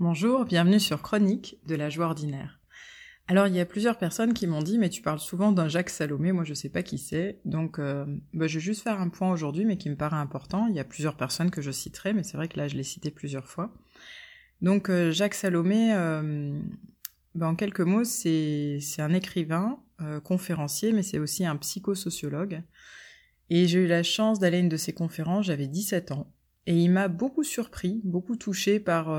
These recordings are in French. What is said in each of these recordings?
Bonjour, bienvenue sur Chronique de la joie ordinaire. Alors il y a plusieurs personnes qui m'ont dit mais tu parles souvent d'un Jacques Salomé, moi je sais pas qui c'est, donc euh, bah, je vais juste faire un point aujourd'hui mais qui me paraît important. Il y a plusieurs personnes que je citerai, mais c'est vrai que là je l'ai cité plusieurs fois. Donc euh, Jacques Salomé, euh, bah, en quelques mots, c'est un écrivain, conférencier, mais c'est aussi un psychosociologue. Et j'ai eu la chance d'aller à une de ses conférences, j'avais 17 ans. Et il m'a beaucoup surpris, beaucoup touché par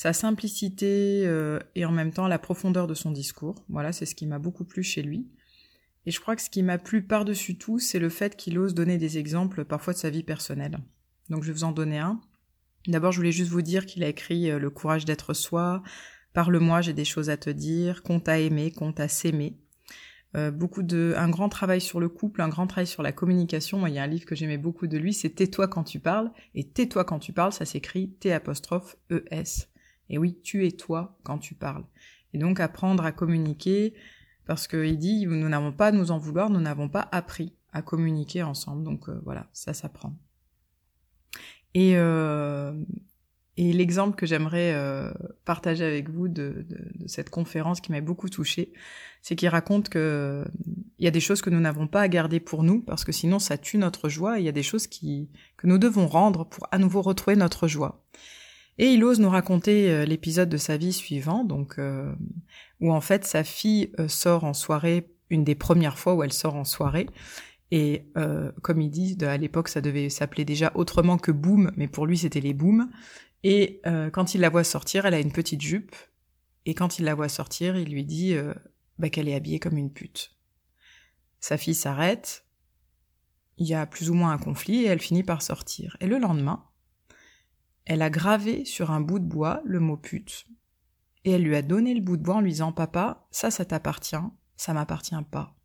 sa simplicité euh, et en même temps la profondeur de son discours. Voilà, c'est ce qui m'a beaucoup plu chez lui. Et je crois que ce qui m'a plu par-dessus tout, c'est le fait qu'il ose donner des exemples parfois de sa vie personnelle. Donc je vais vous en donner un. D'abord, je voulais juste vous dire qu'il a écrit euh, Le courage d'être soi, Parle-moi, j'ai des choses à te dire, Compte à aimer, compte à s'aimer. Euh, beaucoup de, un grand travail sur le couple, un grand travail sur la communication. Moi, il y a un livre que j'aimais beaucoup de lui, c'est Tais-toi quand tu parles. Et Tais-toi quand tu parles, ça s'écrit T E S. Et oui, tu es toi quand tu parles. Et donc apprendre à communiquer, parce qu'il dit, nous n'avons pas à nous en vouloir, nous n'avons pas appris à communiquer ensemble. Donc euh, voilà, ça s'apprend. Et, euh, l'exemple que j'aimerais euh, partager avec vous de, cette conférence qui m'a beaucoup touchée, c'est qu'il raconte que il y a des choses que nous n'avons pas à garder pour nous, parce que sinon ça tue notre joie, et il y a des choses qui, que nous devons rendre pour à nouveau retrouver notre joie. Et il ose nous raconter euh, l'épisode de sa vie suivant, donc euh, où en fait sa fille euh, sort en soirée, une des premières fois où elle sort en soirée. Et comme il dit, à l'époque ça devait s'appeler déjà autrement que Boom, mais pour lui c'était les Booms. Et quand il la voit sortir, elle a une petite jupe. Et quand il la voit sortir, il lui dit bah, qu'elle est habillée comme une pute. Sa fille s'arrête, il y a plus ou moins un conflit et elle finit par sortir. Et le lendemain, elle a gravé sur un bout de bois le mot pute. Et elle lui a donné le bout de bois en lui disant Papa, ça, ça t'appartient, ça m'appartient pas.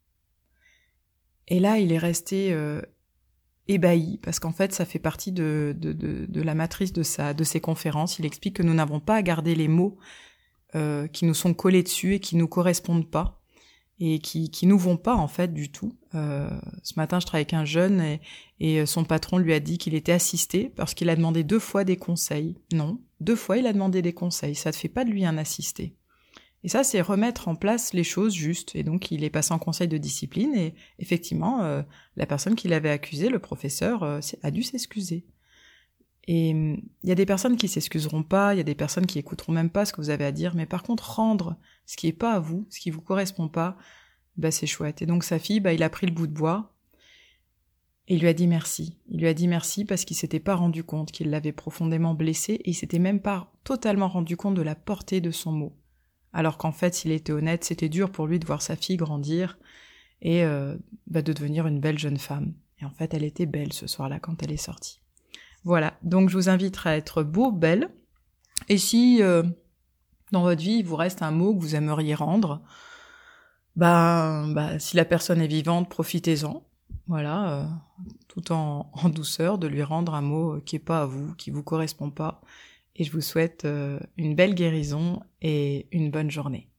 Et là, il est resté euh, ébahi, parce qu'en fait, ça fait partie de, la matrice de ses conférences. Il explique que nous n'avons pas à garder les mots euh, qui nous sont collés dessus et qui nous correspondent pas et qui qui nous vont pas en fait du tout. Euh, ce matin, je travaillais avec un jeune et, et son patron lui a dit qu'il était assisté parce qu'il a demandé deux fois des conseils. Non, deux fois il a demandé des conseils. Ça ne fait pas de lui un assisté. Et ça, c'est remettre en place les choses justes. Et donc, il est passé en conseil de discipline et effectivement, euh, la personne qui l'avait accusé, le professeur, euh, a dû s'excuser. Et hum, il y a des personnes qui s'excuseront pas, il y a des personnes qui écouteront même pas ce que vous avez à dire, mais par contre rendre ce qui est pas à vous, ce qui vous correspond pas, bah c'est chouette. Et donc sa fille, bah il a pris le bout de bois et il lui a dit merci. Il lui a dit merci parce qu'il s'était pas rendu compte qu'il l'avait profondément blessé et il s'était même pas totalement rendu compte de la portée de son mot. Alors qu'en fait, s'il était honnête, c'était dur pour lui de voir sa fille grandir et euh, bah, de devenir une belle jeune femme. Et en fait, elle était belle ce soir-là quand elle est sortie. Voilà, donc je vous inviterai à être beau, belle. Et si euh, dans votre vie il vous reste un mot que vous aimeriez rendre, bah, bah si la personne est vivante, profitez-en. Voilà, euh, tout en, en, douceur, de lui rendre un mot qui est pas à vous, qui vous correspond pas. Et je vous souhaite euh, une belle guérison et une bonne journée.